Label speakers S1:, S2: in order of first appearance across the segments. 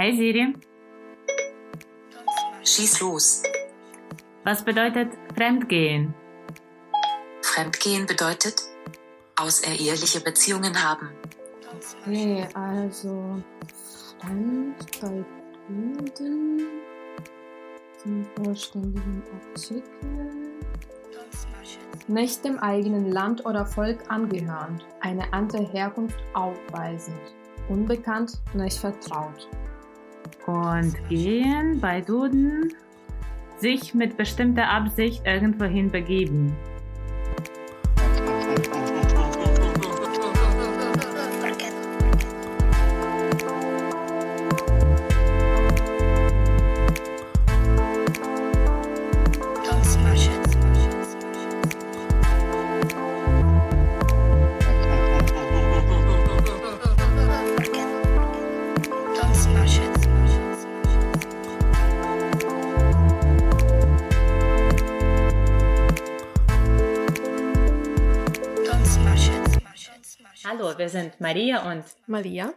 S1: Hey Siri,
S2: Schieß los.
S1: was bedeutet Fremdgehen?
S2: Fremdgehen bedeutet außereheliche Beziehungen haben.
S3: Okay, also Fremd bei Kunden zum vollständigen Artikel. Nicht dem eigenen Land oder Volk angehörend, eine andere Herkunft aufweisend, unbekannt, nicht vertraut.
S1: Und gehen bei Duden sich mit bestimmter Absicht irgendwohin begeben. Wir sind Maria und
S3: Maria?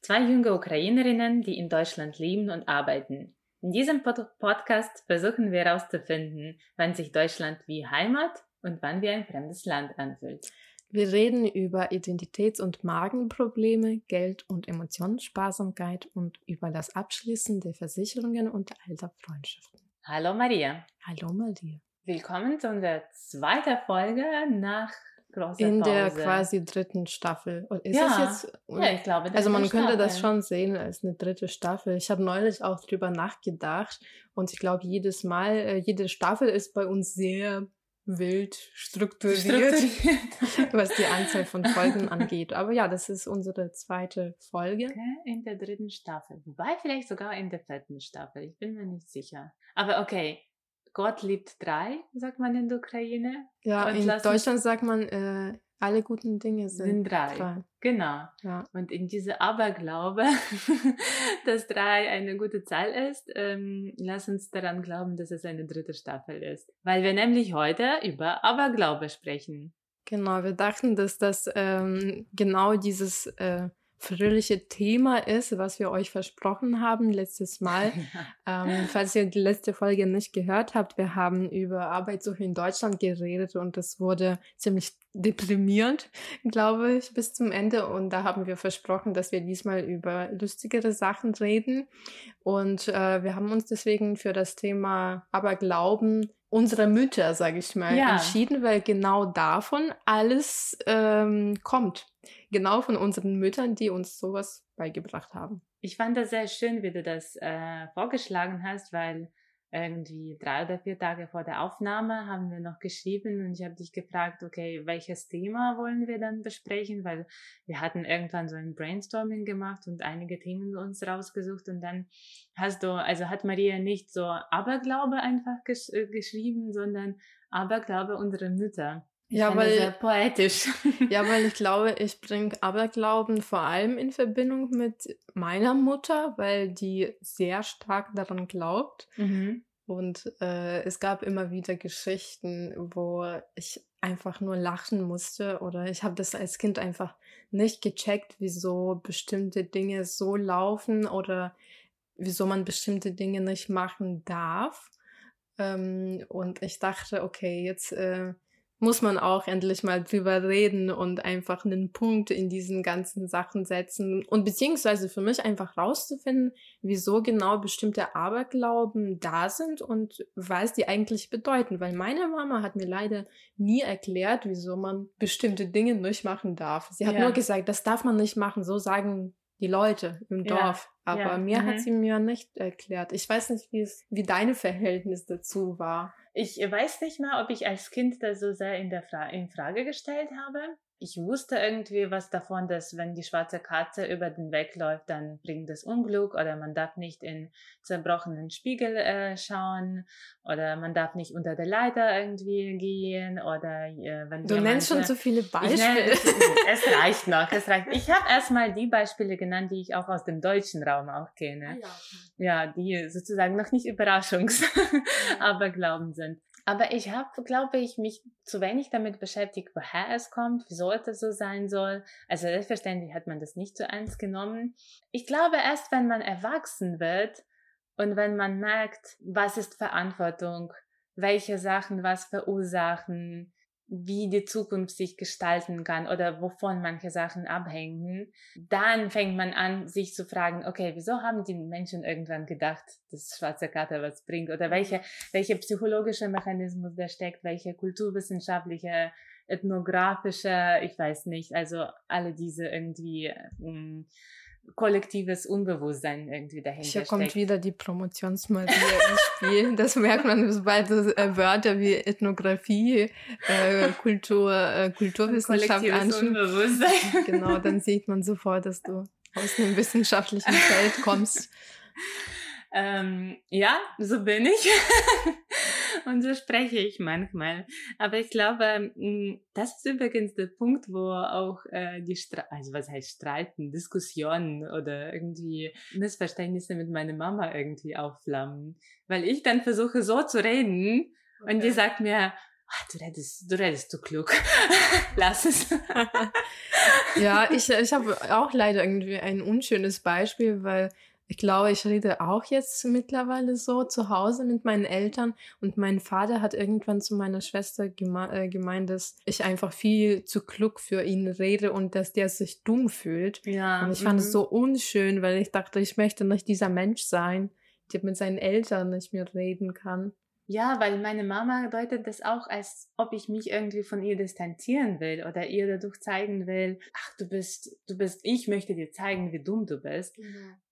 S1: zwei junge Ukrainerinnen, die in Deutschland leben und arbeiten. In diesem Pod Podcast versuchen wir herauszufinden, wann sich Deutschland wie Heimat und wann wie ein fremdes Land anfühlt.
S3: Wir reden über Identitäts- und Magenprobleme, Geld- und Emotionssparsamkeit und über das Abschließen der Versicherungen und alter Freundschaften.
S1: Hallo Maria,
S3: Hallo Maria.
S1: willkommen zu unserer zweiten Folge nach großer
S3: In
S1: Pause.
S3: der quasi dritten Staffel. Und ist
S1: Ja.
S3: es jetzt?
S1: Ja, ich glaube,
S3: Also man könnte das
S1: Staffel.
S3: schon sehen als eine dritte Staffel. Ich habe neulich auch drüber nachgedacht und ich glaube jedes Mal, äh, jede Staffel ist bei uns sehr wild strukturiert,
S1: strukturiert.
S3: was die Anzahl von Folgen angeht. Aber ja, das ist unsere zweite Folge.
S1: Okay, in der dritten Staffel. Wobei vielleicht sogar in der vierten Staffel. Ich bin mir nicht sicher. Aber okay, Gott liebt drei, sagt man in der Ukraine.
S3: Ja,
S1: Und
S3: in Deutschland sagt man, äh, alle guten Dinge sind,
S1: Sind drei.
S3: drei.
S1: Genau.
S3: Ja.
S1: Und in diese Aberglaube, dass drei eine gute Zahl ist, ähm, lass uns daran glauben, dass es eine dritte Staffel ist. Weil wir nämlich heute über Aberglaube sprechen.
S3: Genau, wir dachten, dass das ähm, genau dieses äh, fröhliche Thema ist, was wir euch versprochen haben letztes Mal. Ähm, falls ihr die letzte Folge nicht gehört habt, wir haben über Arbeitssuche in Deutschland geredet und es wurde ziemlich deprimierend, glaube ich, bis zum Ende. Und da haben wir versprochen, dass wir diesmal über lustigere Sachen reden. Und äh, wir haben uns deswegen für das Thema Aberglauben unserer Mütter, sage ich mal,
S1: Ja.
S3: entschieden, weil genau davon alles ähm, kommt. Genau von unseren Müttern, die uns sowas beigebracht haben.
S1: Ich fand das sehr schön, wie du das äh, vorgeschlagen hast, weil irgendwie drei oder vier Tage vor der Aufnahme haben wir noch geschrieben und ich habe dich gefragt, okay, welches Thema wollen wir dann besprechen, weil wir hatten irgendwann so ein Brainstorming gemacht und einige Themen uns rausgesucht und dann hast du, also hat Maria nicht so Aberglaube einfach gesch äh, geschrieben, sondern Aberglaube unserer Mütter. Ich
S3: Ja, weil-
S1: sehr poetisch.
S3: Ja, weil ich glaube, ich bringe Aberglauben vor allem in Verbindung mit meiner Mutter, weil die sehr stark daran glaubt.
S1: mhm.
S3: Und äh, es gab immer wieder Geschichten, wo ich einfach nur lachen musste oder ich habe das als Kind einfach nicht gecheckt, wieso bestimmte Dinge so laufen oder wieso man bestimmte Dinge nicht machen darf. Ähm, und ich dachte, okay, jetzt äh, muss man auch endlich mal drüber reden und einfach einen Punkt in diesen ganzen Sachen setzen und beziehungsweise für mich einfach rauszufinden, wieso genau bestimmte Aberglauben da sind und was die eigentlich bedeuten. Weil meine Mama hat mir leider nie erklärt, wieso man bestimmte Dinge nicht machen darf. Sie hat
S1: Ja.
S3: nur gesagt, das darf man nicht machen, so sagen die Leute im
S1: Ja,
S3: Dorf. Aber
S1: ja,
S3: mir
S1: mhm.
S3: hat sie mir nicht erklärt. Ich weiß nicht, wie es, wie deine Verhältnis dazu war.
S1: Ich weiß nicht mehr, ob ich als Kind das so sehr in, der Fra in Frage gestellt habe. Ich wusste irgendwie was davon, dass wenn die schwarze Katze über den Weg läuft, dann bringt das Unglück oder man darf nicht in zerbrochenen Spiegel äh, schauen oder man darf nicht unter der Leiter irgendwie gehen oder äh, wenn
S3: Du nennst schon
S1: äh,
S3: so viele
S1: ich nenne,
S3: Beispiele.
S1: es, es reicht noch, es reicht. Ich habe erstmal die Beispiele genannt, die ich auch aus dem deutschen Raum auch kenne. Ja, die sozusagen noch nicht Überraschungs, aber Glauben sind. Aber ich habe, glaube ich, mich zu wenig damit beschäftigt, woher es kommt, wieso es so sein soll. Also selbstverständlich hat man das nicht zu ernst genommen. Ich glaube, erst wenn man erwachsen wird und wenn man merkt, was ist Verantwortung, welche Sachen was verursachen, wie die Zukunft sich gestalten kann oder wovon manche Sachen abhängen, dann fängt man an, sich zu fragen, okay, wieso haben die Menschen irgendwann gedacht, dass schwarze Kater was bringt? Oder welche, welche psychologische Mechanismus da steckt, welche kulturwissenschaftliche, ethnografische, ich weiß nicht, also alle diese irgendwie, ähm, kollektives Unbewusstsein irgendwie dahinter
S3: Hier
S1: steckt.
S3: kommt wieder die Promotionsmagie ins Spiel. Das merkt man, sobald äh, Wörter wie Ethnographie, äh, Kultur, äh, Kulturwissenschaft
S1: Kollektives Unbewusstsein.
S3: Genau, dann sieht man sofort, dass du aus einem wissenschaftlichen Feld kommst.
S1: Ähm, ja, so bin ich. und so spreche ich manchmal. Aber ich glaube, mh, das ist übrigens der Punkt, wo auch äh, die, Stre also was heißt Streiten, Diskussionen oder irgendwie Missverständnisse mit meiner Mama irgendwie aufflammen. Weil ich dann versuche so zu reden und die sagt mir, "Ah, du redest, du redest zu klug. Lass es.
S3: Ja, ich, ich habe auch leider irgendwie ein unschönes Beispiel, weil ich glaube, ich rede auch jetzt mittlerweile so zu Hause mit meinen Eltern und mein Vater hat irgendwann zu meiner Schwester geme äh, gemeint, dass ich einfach viel zu klug für ihn rede und dass der sich dumm fühlt.
S1: Ja.
S3: Und ich fand es
S1: mhm.
S3: so unschön, weil ich dachte, ich möchte nicht dieser Mensch sein, der mit seinen Eltern nicht mehr reden kann.
S1: Ja, weil meine Mama deutet das auch, als ob ich mich irgendwie von ihr distanzieren will oder ihr dadurch zeigen will, ach, du bist, du bist, ich möchte dir zeigen, wie dumm du bist.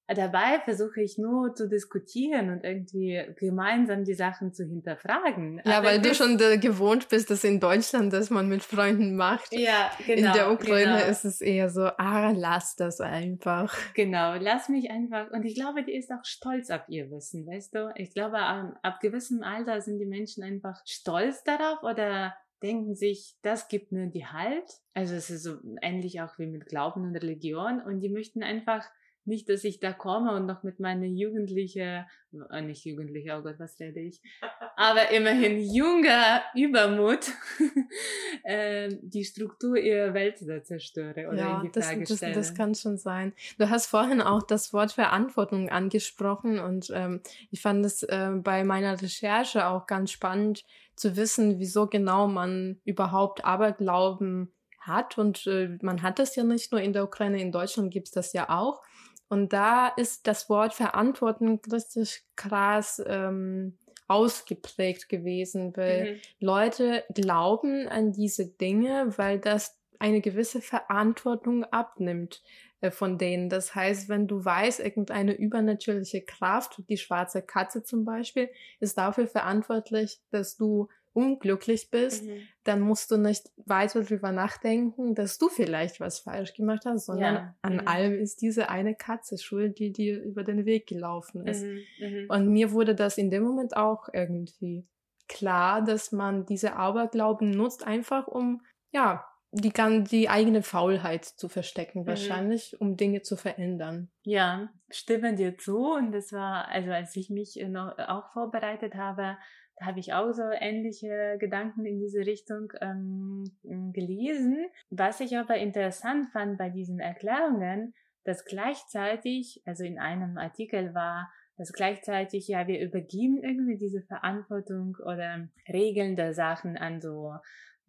S1: Dabei versuche ich nur zu diskutieren und irgendwie gemeinsam die Sachen zu hinterfragen.
S3: Ja,
S1: Aber
S3: weil du schon gewohnt bist, dass in Deutschland, dass man mit Freunden macht.
S1: ja, genau.
S3: in der Ukraine
S1: genau.
S3: ist es eher so, ah, lass das einfach.
S1: Genau, lass mich einfach. Und ich glaube, die ist auch stolz auf ihr Wissen, weißt du? Ich glaube, ab, ab gewissem Alter sind die Menschen einfach stolz darauf oder denken sich, das gibt mir die Halt. Also es ist so ähnlich auch wie mit Glauben und Religion. Und die möchten einfach nicht, dass ich da komme und noch mit meiner jugendliche, äh, nicht jugendliche, oh Gott, was rede ich? Aber immerhin junger Übermut äh, die Struktur ihrer Welt da zerstöre oder
S3: ja,
S1: in die
S3: das,
S1: Frage
S3: das,
S1: stelle.
S3: das kann schon sein. Du hast vorhin auch das Wort Verantwortung angesprochen und ähm, ich fand es äh, bei meiner Recherche auch ganz spannend zu wissen, wieso genau man überhaupt Aberglauben hat. Und äh, man hat das ja nicht nur in der Ukraine, in Deutschland gibt's das ja auch. Und da ist das Wort Verantwortung richtig krass ähm, ausgeprägt gewesen, weil
S1: Mhm.
S3: Leute glauben an diese Dinge, weil das eine gewisse Verantwortung abnimmt äh, von denen. Das heißt, wenn du weißt, irgendeine übernatürliche Kraft, die schwarze Katze zum Beispiel, ist dafür verantwortlich, dass du unglücklich bist,
S1: Mhm.
S3: dann musst du nicht weiter drüber nachdenken, dass du vielleicht was falsch gemacht hast, sondern
S1: Ja.
S3: an
S1: Mhm.
S3: allem ist diese eine Katze schuld, die dir über den Weg gelaufen ist.
S1: Mhm. Mhm.
S3: Und mir wurde das in dem Moment auch irgendwie klar, dass man diese Aberglauben nutzt, einfach um, ja, die, die eigene Faulheit zu verstecken,
S1: Mhm.
S3: wahrscheinlich, um Dinge zu verändern.
S1: Ja, stimme dir zu. Und das war, also als ich mich äh, noch auch vorbereitet habe, da habe ich auch so ähnliche Gedanken in diese Richtung ähm, gelesen. Was ich aber interessant fand bei diesen Erklärungen, dass gleichzeitig, also in einem Artikel war, dass gleichzeitig, ja, wir übergeben irgendwie diese Verantwortung oder Regeln der Sachen an so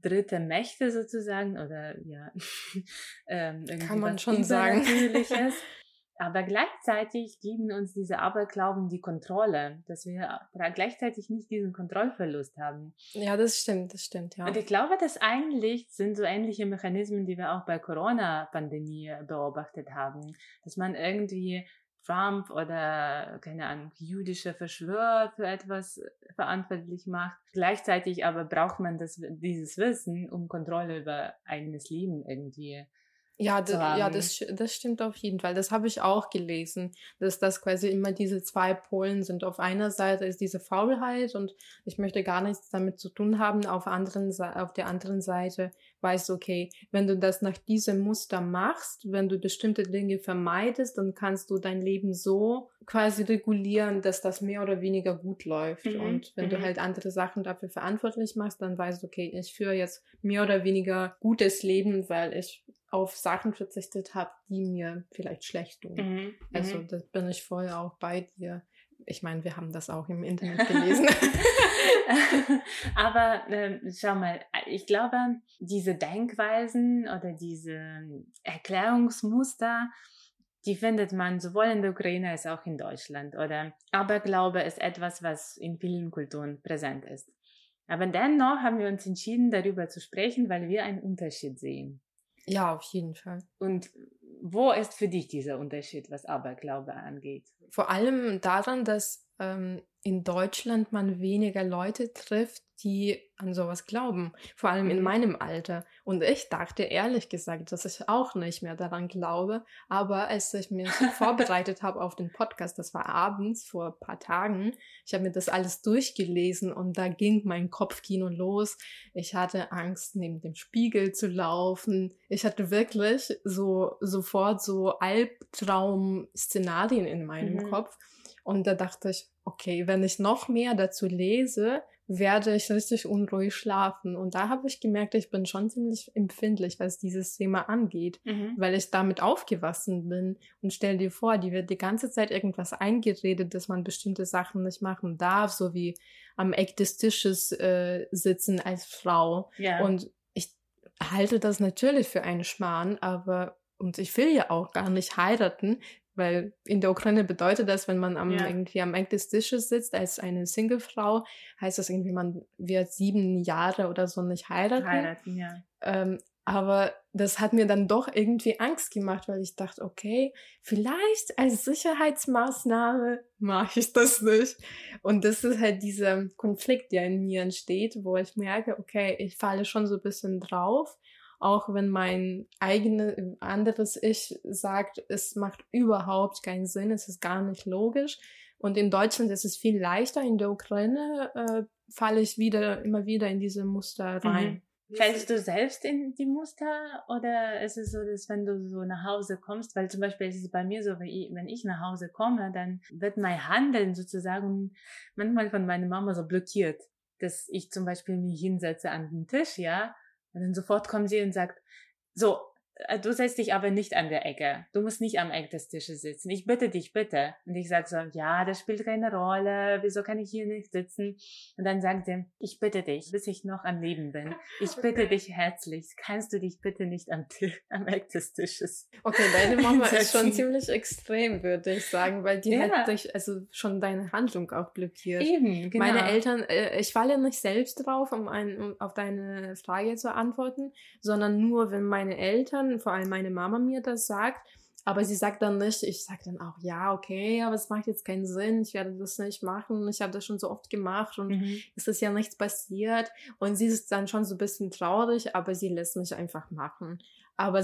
S1: dritte Mächte sozusagen oder ja, ähm, irgendwie
S3: Kann man schon sagen.
S1: Aber gleichzeitig geben uns diese Aberglauben die Kontrolle, dass wir gleichzeitig nicht diesen Kontrollverlust haben.
S3: Ja, das stimmt, das stimmt, ja.
S1: Und ich glaube, das eigentlich sind so ähnliche Mechanismen, die wir auch bei Corona-Pandemie beobachtet haben, dass man irgendwie Trump oder, keine Ahnung, jüdische Verschwörer für etwas verantwortlich macht. Gleichzeitig aber braucht man das, dieses Wissen, um Kontrolle über eigenes Leben irgendwie
S3: Ja, ja das, das stimmt auf jeden Fall. Das habe ich auch gelesen, dass das quasi immer diese zwei Polen sind. Auf einer Seite ist diese Faulheit und ich möchte gar nichts damit zu tun haben. Auf, anderen, auf der anderen Seite weißt du, okay, wenn du das nach diesem Muster machst, wenn du bestimmte Dinge vermeidest, dann kannst du dein Leben so quasi regulieren, dass das mehr oder weniger gut läuft.
S1: Mhm,
S3: Und wenn du
S1: mhm.
S3: halt andere Sachen dafür verantwortlich machst, dann weißt du, okay, ich führe jetzt mehr oder weniger gutes Leben, weil ich auf Sachen verzichtet habe, die mir vielleicht schlecht tun.
S1: Mhm.
S3: Also
S1: mhm.
S3: da bin ich voll auch bei dir. Ich meine, wir haben das auch im Internet gelesen.
S1: Aber ähm, schau mal, ich glaube, diese Denkweisen oder diese Erklärungsmuster, die findet man sowohl in der Ukraine als auch in Deutschland. Oder Aberglaube ist etwas, was in vielen Kulturen präsent ist. Aber dennoch haben wir uns entschieden, darüber zu sprechen, weil wir einen Unterschied sehen.
S3: Ja, auf jeden Fall.
S1: Und wo ist für dich dieser Unterschied, was Aberglaube angeht?
S3: Vor allem daran, dass ähm, in Deutschland man weniger Leute trifft, die an sowas glauben. Vor allem in
S1: Mhm.
S3: meinem Alter. Und ich dachte ehrlich gesagt, dass ich auch nicht mehr daran glaube. Aber als ich mich vorbereitet habe auf den Podcast, das war abends vor ein paar Tagen, ich habe mir das alles durchgelesen und da ging mein Kopfkino los. Ich hatte Angst, neben dem Spiegel zu laufen. Ich hatte wirklich so sofort so Albtraum-Szenarien in meinem
S1: Mhm.
S3: Kopf. Und da dachte ich, okay, wenn ich noch mehr dazu lese, werde ich richtig unruhig schlafen. Und da habe ich gemerkt, ich bin schon ziemlich empfindlich, was dieses Thema angeht, weil ich damit aufgewachsen bin. Und stell dir vor, die wird die ganze Zeit irgendwas eingeredet, dass man bestimmte Sachen nicht machen darf, so wie am Eck des Tisches äh, sitzen als Frau.
S1: Ja.
S3: Und ich halte das natürlich für einen Schmarrn, aber und ich will ja auch gar nicht heiraten, weil in der Ukraine bedeutet das, wenn man am,
S1: Ja.
S3: irgendwie am Eck des Tisches sitzt als eine Singlefrau, heißt das irgendwie, man wird sieben Jahre oder so nicht heiraten.
S1: heiraten, ja.
S3: Ähm, aber das hat mir dann doch irgendwie Angst gemacht, weil ich dachte, okay, vielleicht als Sicherheitsmaßnahme mache ich das nicht. Und das ist halt dieser Konflikt, der in mir entsteht, wo ich merke, okay, ich falle schon so ein bisschen drauf, auch wenn mein eigenes, anderes Ich sagt, es macht überhaupt keinen Sinn, es ist gar nicht logisch. Und in Deutschland ist es viel leichter, in der Ukraine äh, falle ich wieder, immer wieder in diese Muster rein.
S1: Fällst du selbst in die Muster oder ist es so, dass wenn du so nach Hause kommst, weil zum Beispiel ist es bei mir so, wenn ich, wenn ich nach Hause komme, dann wird mein Handeln sozusagen manchmal von meiner Mama so blockiert, dass ich zum Beispiel mich hinsetze an den Tisch, ja, und dann sofort kommt sie und sagt, so, du setzt dich aber nicht an der Ecke. Du musst nicht am Eck des Tisches sitzen. Ich bitte dich, bitte. Und ich sage so, ja, das spielt keine Rolle. Wieso kann ich hier nicht sitzen? Und dann sagt sie, ich bitte dich, bis ich noch am Leben bin. Ich bitte dich herzlich, kannst du dich bitte nicht am, am Eck des Tisches.
S3: Okay, deine Mama ist schon ziemlich extrem, würde ich sagen, weil die
S1: Ja.
S3: hat dich also schon deine Handlung auch blockiert.
S1: Eben, genau.
S3: Meine Eltern, äh, ich falle nicht selbst drauf, um, ein, um auf deine Frage zu antworten, sondern nur, wenn meine Eltern, vor allem meine Mama mir das sagt. Aber sie sagt dann nicht, ich sage dann auch, ja, okay, aber es macht jetzt keinen Sinn, ich werde das nicht machen, ich habe das schon so oft gemacht und
S1: Mhm.
S3: es ist ja nichts passiert. Und sie ist dann schon so ein bisschen traurig, aber sie lässt mich einfach machen. Aber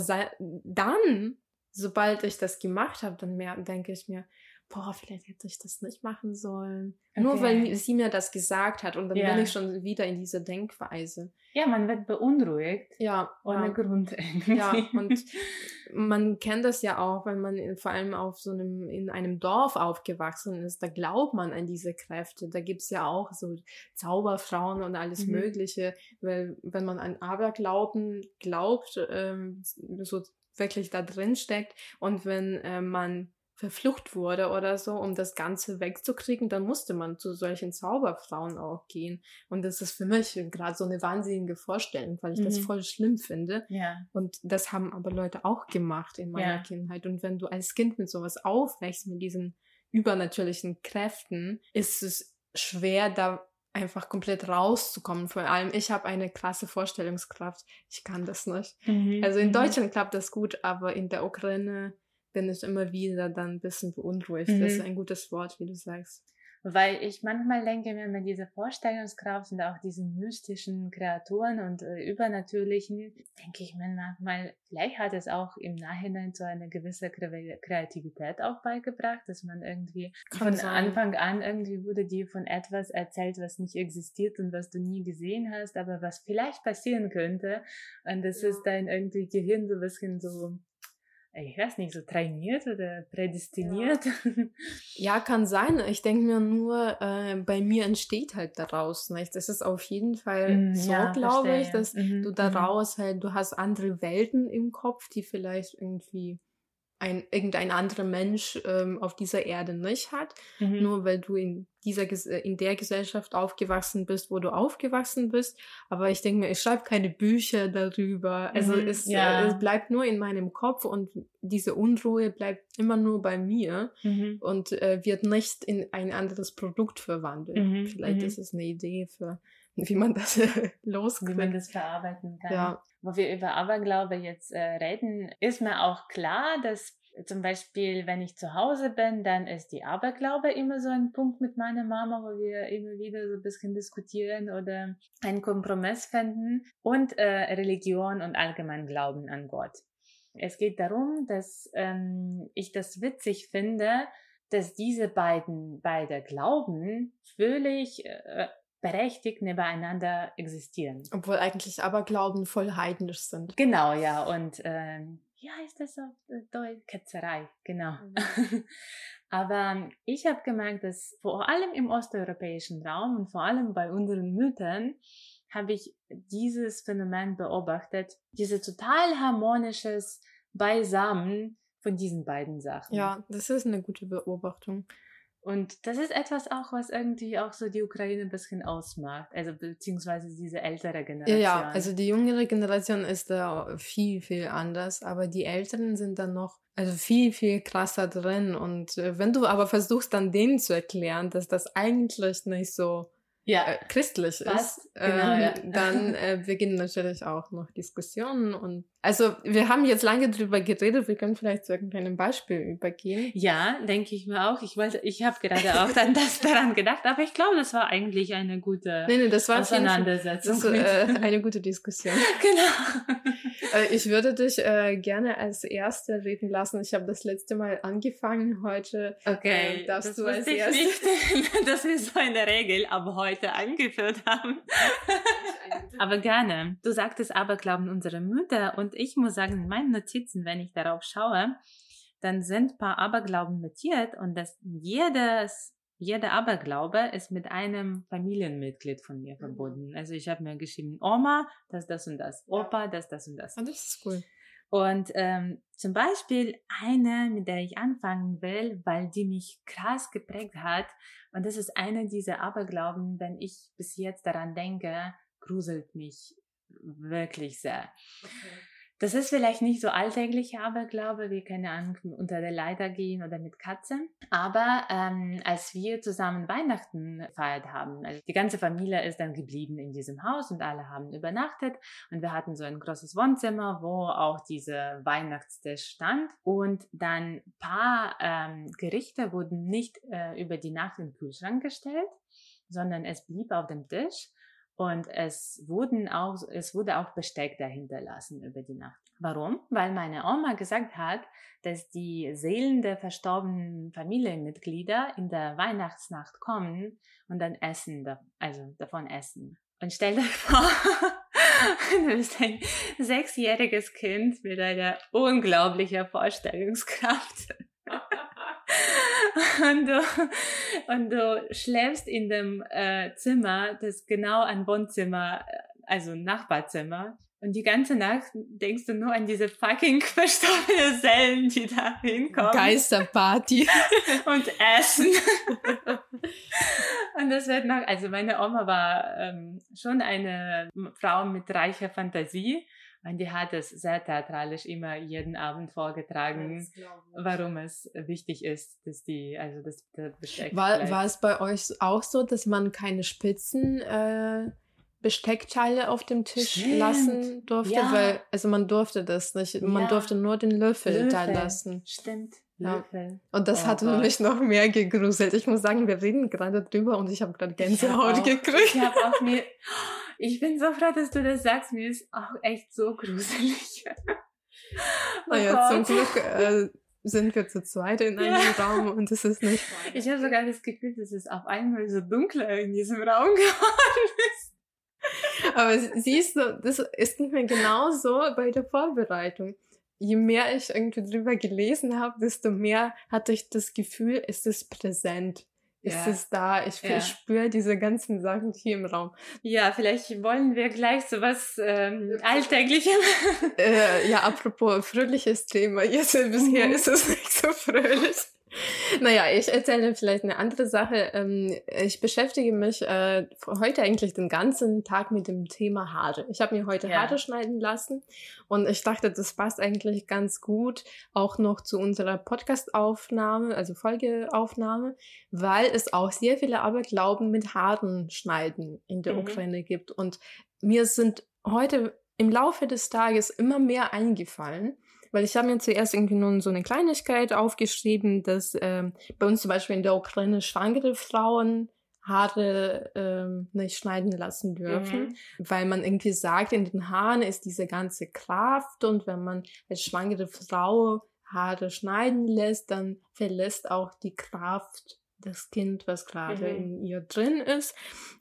S3: dann, sobald ich das gemacht habe, dann mehr, denke ich mir, boah, vielleicht hätte ich das nicht machen sollen. Nur
S1: Okay.
S3: weil mi- sie mir das gesagt hat und dann
S1: Ja.
S3: bin ich schon wieder in dieser Denkweise.
S1: Ja, man wird beunruhigt.
S3: Ja,
S1: Ohne
S3: ja.
S1: Grund irgendwie.
S3: Ja, und man kennt das ja auch, wenn man in- vor allem auf so einem, in einem Dorf aufgewachsen ist, da glaubt man an diese Kräfte. Da gibt's ja auch so Zauberfrauen und alles
S1: Mhm.
S3: Mögliche, weil wenn man an Aberglauben glaubt, ähm, so wirklich da drin steckt und wenn äh, man verflucht wurde oder so, um das Ganze wegzukriegen, dann musste man zu solchen Zauberfrauen auch gehen. Und das ist für mich gerade so eine wahnsinnige Vorstellung, weil ich das
S1: Mhm.
S3: voll schlimm finde.
S1: ja.
S3: Und das haben aber Leute auch gemacht in meiner
S1: Ja.
S3: Kindheit. Und wenn du als Kind mit sowas aufwächst, mit diesen übernatürlichen Kräften, ist es schwer, da einfach komplett rauszukommen. Vor allem, ich habe eine krasse Vorstellungskraft. Ich kann das nicht.
S1: Mhm.
S3: Also in
S1: Mhm.
S3: Deutschland klappt das gut, aber in der Ukraine bin ich immer wieder dann ein bisschen beunruhigt.
S1: Mhm.
S3: Das ist ein gutes Wort, wie du sagst.
S1: Weil ich manchmal denke mir, mit dieser Vorstellungskraft und auch diesen mystischen Kreaturen und äh, übernatürlichen, denke ich mir manchmal, vielleicht hat es auch im Nachhinein so eine gewisse Kreativität auch beigebracht, dass man irgendwie Kann von sein. Anfang an irgendwie wurde dir von etwas erzählt, was nicht existiert und was du nie gesehen hast, aber was vielleicht passieren könnte. Und das ja. ist dein irgendwie Gehirn so ein bisschen so ich weiß nicht, so trainiert oder prädestiniert.
S3: Ja, ja kann sein. Ich denke mir nur, äh, bei mir entsteht halt daraus nicht. Das ist auf jeden Fall mm, so, ja, glaube ich, dass mhm, du mhm. daraus mhm. halt, du hast andere Welten im Kopf, die vielleicht irgendwie ein, irgendein anderer Mensch ähm, auf dieser Erde nicht hat, mhm. nur weil du in dieser äh, in der Gesellschaft aufgewachsen bist, wo du aufgewachsen bist. Aber ich denke mir, ich schreibe keine Bücher darüber. Also mhm, es, ja. äh, es, bleibt nur in meinem Kopf und diese Unruhe bleibt immer nur bei mir mhm. und äh, wird nicht in ein anderes Produkt verwandelt. Mhm, Vielleicht mhm. ist es eine Idee für wie man das loskriegt.
S1: Wie man das verarbeiten kann. Ja. Wo wir über Aberglaube jetzt äh, reden, ist mir auch klar, dass zum Beispiel, wenn ich zu Hause bin, dann ist die Aberglaube immer so ein Punkt mit meiner Mama, wo wir immer wieder so ein bisschen diskutieren oder einen Kompromiss finden und äh, Religion und allgemein Glauben an Gott. Es geht darum, dass ähm, ich das witzig finde, dass diese beiden beide Glauben völlig äh, berechtigt nebeneinander existieren.
S3: Obwohl eigentlich Aberglauben voll heidnisch sind.
S1: Genau, ja. Und ähm, wie heißt das auf Deutsch? Ketzerei, genau. Mhm. Aber ich habe gemerkt, dass vor allem im osteuropäischen Raum und vor allem bei unseren Müttern habe ich dieses Phänomen beobachtet, dieses total harmonisches Beisammen von diesen beiden Sachen.
S3: Ja, das ist eine gute Beobachtung.
S1: Und das ist etwas auch, was irgendwie auch so die Ukraine ein bisschen ausmacht, also beziehungsweise diese ältere Generation.
S3: Ja, also die jüngere Generation ist da viel, viel anders, aber die Älteren sind dann noch also viel, viel krasser drin. Und äh, wenn du aber versuchst, dann denen zu erklären, dass das eigentlich nicht so ja. äh, christlich Was? ist, genau, ähm, ja. dann äh, beginnen natürlich auch noch Diskussionen und also wir haben jetzt lange drüber geredet, wir können vielleicht zu irgendeinem Beispiel übergehen.
S1: Ja, denke ich mir auch. Ich wollte, ich habe gerade auch dann das daran gedacht, aber ich glaube, das war eigentlich eine gute
S3: nee, nee, das war
S1: Auseinandersetzung.
S3: Das, äh, eine gute Diskussion.
S1: genau.
S3: Äh, ich würde dich äh, gerne als Erste reden lassen. Ich habe das letzte Mal angefangen heute.
S1: Okay, äh, darfst das du als Erste. Nicht, das ist so eine Regel, aber heute eingeführt haben. aber gerne. Du sagtest Aberglauben unserer Mütter und ich muss sagen, in meinen Notizen, wenn ich darauf schaue, dann sind ein paar Aberglauben notiert und dass jedes, jeder Aberglaube ist mit einem Familienmitglied von mir mhm. verbunden. Also ich habe mir geschrieben, Oma, das, das und das, Opa, das, das und das.
S3: Und ah, das ist cool.
S1: Und ähm, zum Beispiel eine, mit der ich anfangen will, weil die mich krass geprägt hat. Und das ist eine dieser Aberglauben, wenn ich bis jetzt daran denke, gruselt mich wirklich sehr. Okay. Das ist vielleicht nicht so alltäglich Aberglaube, wie keine Ahnung, unter der Leiter gehen oder mit Katzen. Aber ähm, als wir zusammen Weihnachten gefeiert haben, also die ganze Familie ist dann geblieben in diesem Haus und alle haben übernachtet. Und wir hatten so ein großes Wohnzimmer, wo auch dieser Weihnachtstisch stand. Und dann paar ähm, Gerichte wurden nicht äh, über die Nacht in den Kühlschrank gestellt, sondern es blieb auf dem Tisch und es wurden auch, es wurde auch Besteck dahinter lassen über die Nacht. Warum? Weil meine Oma gesagt hat, dass die Seelen der verstorbenen Familienmitglieder in der Weihnachtsnacht kommen und dann essen, also davon essen. Und stell dir vor, du bist ein sechsjähriges Kind mit einer unglaublichen Vorstellungskraft und du, und du schläfst in dem äh, Zimmer, das genau ein Wohnzimmer, äh, also ein Nachbarzimmer. Und die ganze Nacht denkst du nur an diese fucking verstorbene Sellen, die da hinkommen.
S3: Geisterparty.
S1: und Essen. und das wird noch, also meine Oma war ähm, schon eine Frau mit reicher Fantasie. Und die hat es sehr theatralisch immer jeden Abend vorgetragen, warum es wichtig ist, dass die, also das, das Besteck.
S3: War, war es bei euch auch so, dass man keine Spitzen äh, Besteckteile auf dem Tisch Stimmt. lassen durfte? Ja. Weil, also man durfte das nicht. Man ja. durfte nur den Löffel, Löffel. da lassen.
S1: Stimmt.
S3: Ja.
S1: Löffel.
S3: Und das
S1: Oh
S3: hat
S1: Gott.
S3: mich noch mehr gegruselt. Ich muss sagen, wir reden gerade drüber und ich habe gerade Gänsehaut
S1: auch.
S3: gekriegt.
S1: Ich habe auch mir. Ich bin so froh, dass du das sagst. Mir ist auch echt so gruselig. Oh
S3: Naja, zum
S1: Gott.
S3: Glück äh, sind wir zu zweit in einem
S1: Ja.
S3: Raum und es ist nicht.
S1: Ich habe sogar das Gefühl, dass es auf einmal so dunkler in diesem Raum geworden ist.
S3: Aber siehst du, das ist nicht mehr genauso bei der Vorbereitung. Je mehr ich irgendwie drüber gelesen habe, desto mehr hatte ich das Gefühl, es ist präsent. Ist
S1: Ja.
S3: es da? Ich
S1: Ja.
S3: spüre diese ganzen Sachen hier im Raum.
S1: Ja, vielleicht wollen wir gleich so was ähm, Alltäglichem.
S3: Äh, ja, apropos fröhliches Thema. Jetzt äh, bisher
S1: Mhm.
S3: ist es nicht so fröhlich. Naja, ich erzähle vielleicht eine andere Sache. Ähm, ich beschäftige mich äh, heute eigentlich den ganzen Tag mit dem Thema Haare. Ich habe mir heute
S1: Ja.
S3: Haare schneiden lassen und ich dachte, das passt eigentlich ganz gut auch noch zu unserer Podcast-Aufnahme, also Folgeaufnahme, weil es auch sehr viele Aberglauben mit Haaren schneiden in der
S1: Mhm.
S3: Ukraine gibt. Und mir sind heute im Laufe des Tages immer mehr eingefallen, weil ich habe mir zuerst irgendwie nur so eine Kleinigkeit aufgeschrieben, dass ähm, bei uns zum Beispiel in der Ukraine schwangere Frauen Haare ähm, nicht schneiden lassen dürfen,
S1: Mhm.
S3: weil man irgendwie sagt, in den Haaren ist diese ganze Kraft und wenn man als schwangere Frau Haare schneiden lässt, dann verlässt auch die Kraft das Kind, was gerade
S1: Mhm.
S3: in ihr drin ist.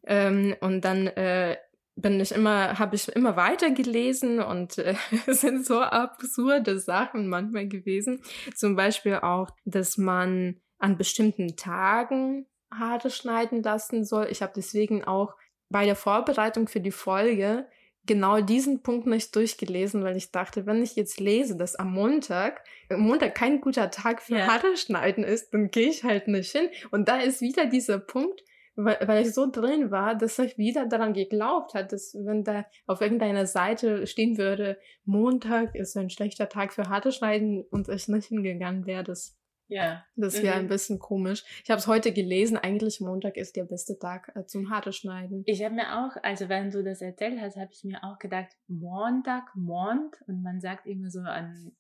S3: Ähm, und dann äh, bin ich immer, habe ich immer weiter gelesen und äh, es sind so absurde Sachen manchmal gewesen. Zum Beispiel auch, dass man an bestimmten Tagen Haare schneiden lassen soll. Ich habe deswegen auch bei der Vorbereitung für die Folge genau diesen Punkt nicht durchgelesen, weil ich dachte, wenn ich jetzt lese, dass am Montag, am Montag kein guter Tag für
S1: Ja.
S3: Haare schneiden ist, dann gehe ich halt nicht hin. Und da ist wieder dieser Punkt, weil, weil ich so drin war, dass ich wieder daran geglaubt hat, dass wenn da auf irgendeiner Seite stehen würde, Montag ist ein schlechter Tag für Haare schneiden und ich nicht hingegangen wäre, das,
S1: Ja.
S3: das wäre
S1: Mhm.
S3: ein bisschen komisch. Ich habe es heute gelesen, eigentlich Montag ist der beste Tag äh, zum Haare schneiden.
S1: Ich habe mir auch, also wenn du das erzählt hast, habe ich mir auch gedacht, Montag, Mond und man sagt immer so an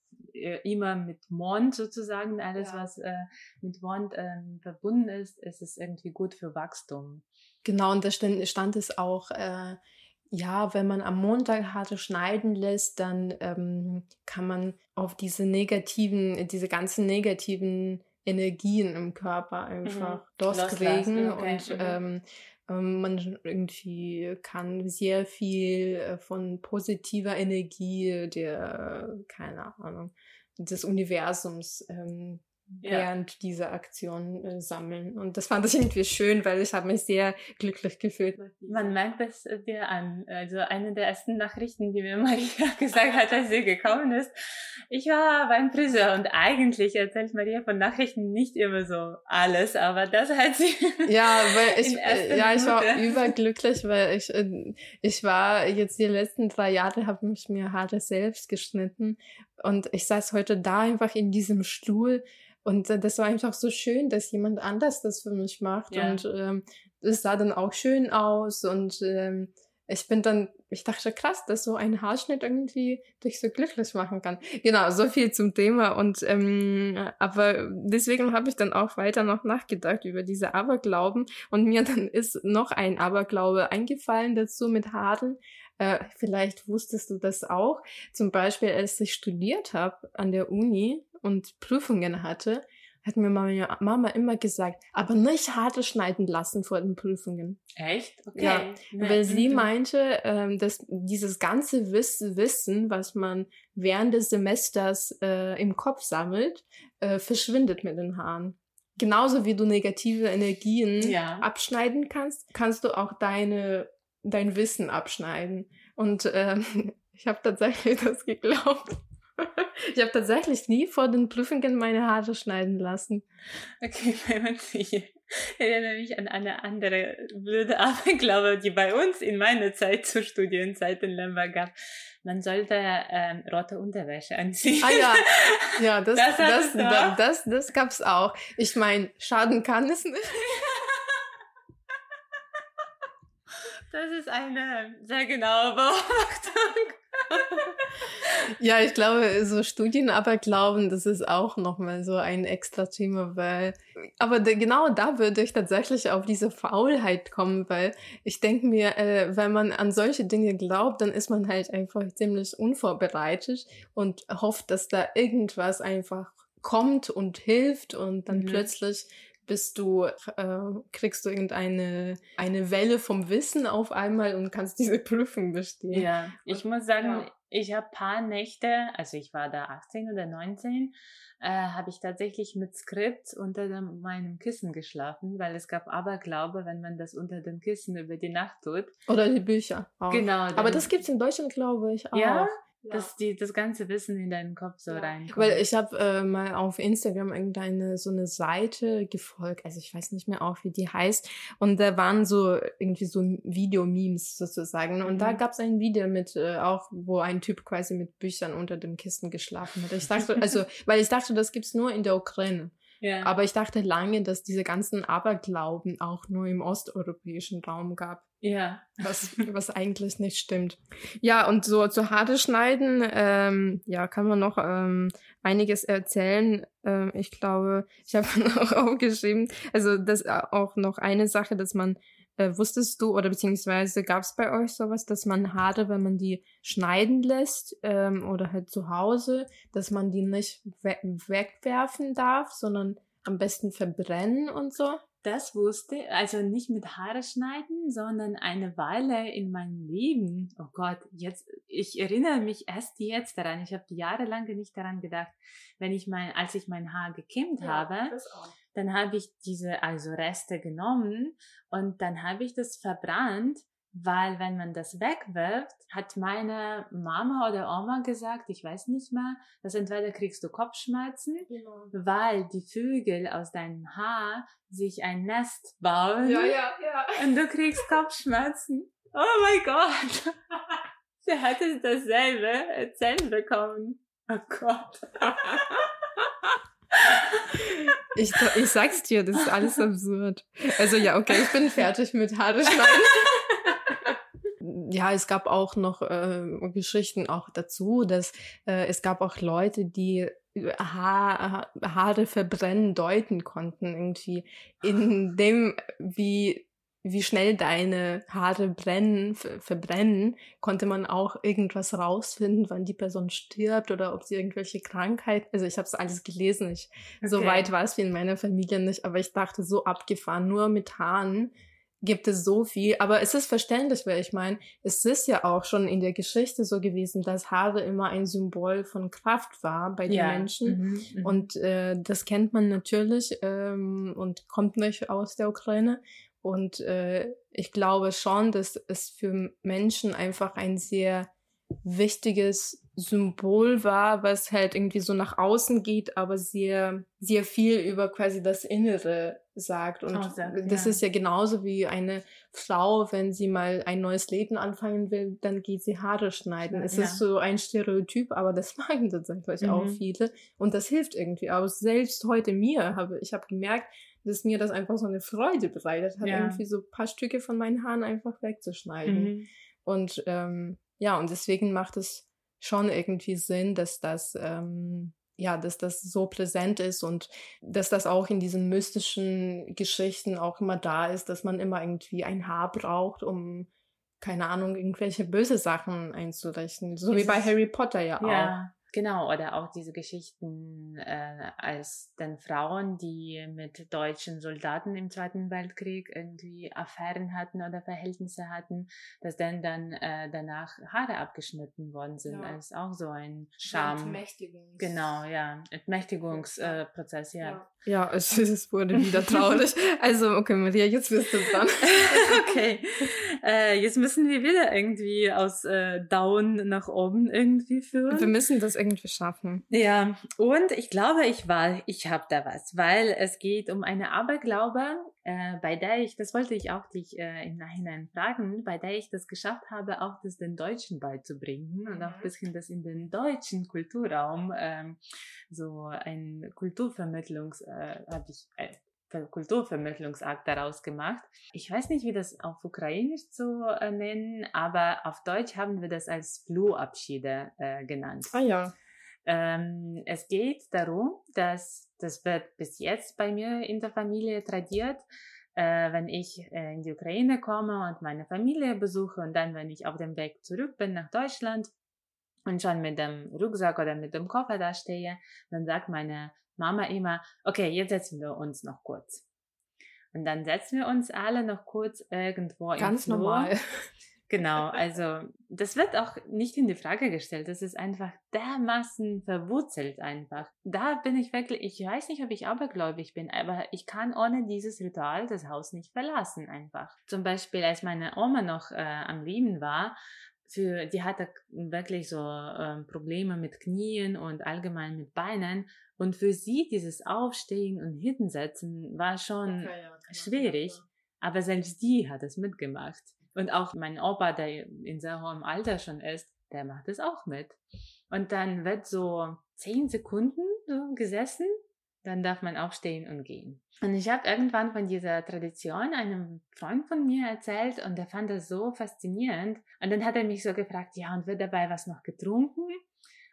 S1: äh, immer mit Mond sozusagen alles
S3: Ja.
S1: was äh, mit Mond ähm, verbunden ist, ist es irgendwie gut für Wachstum.
S3: Genau, und da stand, stand es auch, äh, ja, wenn man am Montag Haare schneiden lässt, dann ähm, kann man auf diese negativen, diese ganzen negativen Energien im Körper einfach loskriegen
S1: Loslassen, okay,
S3: und
S1: mhm.
S3: ähm, ähm, man irgendwie kann sehr viel äh, von positiver Energie der, keine Ahnung, des Universums ähm,
S1: Ja.
S3: während dieser Aktion äh, sammeln. Und das fand ich irgendwie schön, weil ich habe mich sehr glücklich gefühlt.
S1: Man merkt es äh, dir an. Also eine der ersten Nachrichten, die mir Maria gesagt hat, als sie gekommen ist. Ich war beim Friseur und eigentlich erzählt Maria von Nachrichten nicht immer so alles, aber das hat sie.
S3: Ja, weil ich, äh, ja, ich war überglücklich, weil ich, äh, ich war jetzt die letzten drei Jahre, habe ich mir Haare selbst geschnitten und ich saß heute da einfach in diesem Stuhl und äh, das war einfach so schön, dass jemand anders das für mich macht
S1: Ja.
S3: und ähm, es sah dann auch schön aus und ähm, ich bin dann, ich dachte krass, dass so ein Haarschnitt irgendwie dich so glücklich machen kann. Genau, so viel zum Thema und ähm, aber deswegen habe ich dann auch weiter noch nachgedacht über diese Aberglauben und mir dann ist noch ein Aberglaube eingefallen dazu mit Haaren. Äh, vielleicht wusstest du das auch. Zum Beispiel, als ich studiert habe an der Uni und Prüfungen hatte, hat mir meine Mama immer gesagt, aber nicht Haare schneiden lassen vor den Prüfungen.
S1: Echt? Okay.
S3: Ja,
S1: Ne,
S3: Weil sie meinte, ähm, dass dieses ganze Wiss Wissen, was man während des Semesters äh, im Kopf sammelt, äh, verschwindet mit den Haaren. Genauso wie du negative Energien
S1: Ja.
S3: abschneiden kannst, kannst du auch deine dein Wissen abschneiden. Und ähm, ich habe tatsächlich das geglaubt. Ich habe tatsächlich nie vor den Prüfungen meine Haare schneiden lassen.
S1: Okay, bei uns ich erinnere mich an eine andere blöde Aberglaube, die bei uns in meiner Zeit zur Studienzeit in Lemberg gab. Man sollte ähm, rote Unterwäsche anziehen.
S3: Ah ja, ja, das,
S1: Das
S3: das, das, das, das, gab's auch. Ich meine, schaden kann es nicht.
S1: Das ist eine sehr genaue Beobachtung.
S3: Ja, ich glaube, so Studienaberglauben, das ist auch nochmal so ein extra Thema, weil, aber de, genau da würde ich tatsächlich auf diese Faulheit kommen, weil ich denke mir, äh, wenn man an solche Dinge glaubt, dann ist man halt einfach ziemlich unvorbereitet und hofft, dass da irgendwas einfach kommt und hilft und dann
S1: Mhm.
S3: plötzlich bist du, äh, kriegst du irgendeine eine Welle vom Wissen auf einmal und kannst diese Prüfung bestehen.
S1: Ja, ich muss sagen,
S3: ja.
S1: ich habe paar Nächte, also ich war da 18 oder 19, äh, habe ich tatsächlich mit Skript unter dem, meinem Kissen geschlafen, weil es gab Aberglaube, wenn man das unter dem Kissen über die Nacht tut.
S3: Oder die Bücher. Auch.
S1: Genau.
S3: Aber das gibt's in Deutschland, glaube ich, auch.
S1: Ja?
S3: Ja.
S1: dass die, das ganze Wissen in deinen Kopf so
S3: Ja.
S1: reinkommt.
S3: Weil ich habe äh, mal auf Instagram irgendeine so eine Seite gefolgt, also ich weiß nicht mehr auch, wie die heißt. Und da waren so irgendwie so Videomemes sozusagen. Und da
S1: Mhm.
S3: gab's ein Video mit äh, auch, wo ein Typ quasi mit Büchern unter dem Kissen geschlafen hat. Ich dachte, also, weil ich dachte, das gibt's nur in der Ukraine.
S1: ja.
S3: Aber ich dachte lange, dass diese ganzen Aberglauben auch nur im osteuropäischen Raum gab.
S1: Ja.
S3: was, was eigentlich nicht stimmt. Ja, und so zu Haare schneiden, ähm, ja, kann man noch ähm, einiges erzählen. Ähm, ich glaube, ich habe noch aufgeschrieben, also das äh, auch noch eine Sache, dass man, äh, wusstest du oder beziehungsweise gab es bei euch sowas, dass man Haare, wenn man die schneiden lässt ähm, oder halt zu Hause, dass man die nicht we wegwerfen darf, sondern am besten verbrennen und so?
S1: Das wusste, also nicht mit Haare schneiden, sondern eine Weile in meinem Leben. Oh Gott, jetzt, ich erinnere mich erst jetzt daran. Ich habe jahrelang nicht daran gedacht, wenn ich mein, als ich mein Haar gekämmt habe, dann habe ich diese also Reste genommen und dann habe ich das verbrannt, weil wenn man das wegwirft, hat meine Mama oder Oma gesagt, ich weiß nicht mehr, dass entweder kriegst du Kopfschmerzen,
S3: Genau.
S1: weil die Vögel aus deinem Haar sich ein Nest bauen
S3: Ja, ja, ja.
S1: und du kriegst Kopfschmerzen. Oh mein Gott. Sie hatte dasselbe erzählen bekommen. Oh Gott.
S3: Ich, ich sag's dir, das ist alles absurd. Also ja, okay, ich bin fertig mit Haare schneiden. Ja, es gab auch noch äh, Geschichten auch dazu, dass äh, es gab auch Leute, die ha Haare verbrennen deuten konnten, irgendwie in dem, wie wie schnell deine Haare brennen, ver verbrennen, konnte man auch irgendwas rausfinden, wann die Person stirbt oder ob sie irgendwelche Krankheit, also ich habe es alles gelesen, ich so
S1: Okay.
S3: weit war es wie in meiner Familie nicht, aber ich dachte, so abgefahren, nur mit Haaren gibt es so viel. Aber es ist verständlich, weil ich meine, es ist ja auch schon in der Geschichte so gewesen, dass Haare immer ein Symbol von Kraft war bei den
S1: Ja.
S3: Menschen.
S1: Mhm, mhm.
S3: Und äh, das kennt man natürlich ähm, und kommt nicht aus der Ukraine. Und äh, ich glaube schon, dass es für Menschen einfach ein sehr wichtiges Symbol war, was halt irgendwie so nach außen geht, aber sehr, sehr viel über quasi das Innere sagt. Und
S1: Aussagt,
S3: das
S1: ja.
S3: ist ja genauso wie eine Frau, wenn sie mal ein neues Leben anfangen will, dann geht sie Haare schneiden. Es
S1: Ja.
S3: ist so ein Stereotyp, aber das machen tatsächlich auch
S1: Mhm.
S3: viele. Und das hilft irgendwie. Aber selbst heute mir habe ich habe gemerkt, dass mir das einfach so eine Freude bereitet hat, irgendwie so ein paar Stücke von meinen Haaren einfach wegzuschneiden.
S1: Mhm.
S3: Und ähm, ja, und deswegen macht es schon irgendwie Sinn, dass das ähm, ja, dass das so präsent ist und dass das auch in diesen mystischen Geschichten auch immer da ist, dass man immer irgendwie ein Haar braucht, um keine Ahnung, irgendwelche böse Sachen einzurechnen. So wie
S1: Es
S3: bei
S1: ist-
S3: Harry Potter ja, auch.
S1: Genau. Oder auch diese Geschichten äh, als dann Frauen, die mit deutschen Soldaten im Zweiten Weltkrieg irgendwie Affären hatten oder Verhältnisse hatten, dass dann dann äh, danach Haare abgeschnitten worden sind.
S3: Ja.
S1: als auch so ein Scham. Genau, ja. Entmächtigungsprozess, äh, ja.
S3: Ja, es, es wurde wieder traurig. also, okay, Maria, jetzt bist du dran.
S1: okay. Äh, jetzt müssen wir wieder irgendwie aus äh, Down nach oben irgendwie führen.
S3: Wir müssen das irgendwie schaffen.
S1: Ja, und ich glaube, ich war, ich habe da was, weil es geht um eine Aberglaube, äh, bei der ich, das wollte ich auch dich äh, im Nachhinein fragen, bei der ich das geschafft habe, auch das den Deutschen beizubringen und auch ein bisschen das in den deutschen Kulturraum, ähm, so ein Kulturvermittlungs, äh, habe ich, äh, Kulturvermittlungsakt daraus gemacht. Ich weiß nicht, wie das auf Ukrainisch zu äh, nennen, aber auf Deutsch haben wir das als Fluhabschiede äh, genannt.
S3: Ah ja.
S1: Ähm, es geht darum, dass das wird bis jetzt bei mir in der Familie tradiert, äh, wenn ich äh, in die Ukraine komme und meine Familie besuche und dann, wenn ich auf dem Weg zurück bin nach Deutschland und schon mit dem Rucksack oder mit dem Koffer da stehe, dann sagt meine Mama immer, okay, jetzt setzen wir uns noch kurz. Und dann setzen wir uns alle noch kurz irgendwo
S3: Ganz
S1: im Flur.
S3: normal.
S1: Genau, also das wird auch nicht in die Frage gestellt. Das ist einfach dermaßen verwurzelt einfach. Da bin ich wirklich, ich weiß nicht, ob ich abergläubig bin, aber ich kann ohne dieses Ritual das Haus nicht verlassen einfach. Zum Beispiel, als meine Oma noch äh, am Leben war, für, die hatte wirklich so ähm, Probleme mit Knien und allgemein mit Beinen. Und für sie dieses Aufstehen und Hinsetzen war schon
S3: Okay, ja,
S1: schwierig. Aber selbst die hat es mitgemacht. Und auch mein Opa, der in sehr hohem Alter schon ist, der macht es auch mit. Und dann wird so zehn Sekunden so gesessen, dann darf man aufstehen und gehen. Und ich habe irgendwann von dieser Tradition einem Freund von mir erzählt und der fand das so faszinierend. Und dann hat er mich so gefragt, ja, und wird dabei was noch getrunken?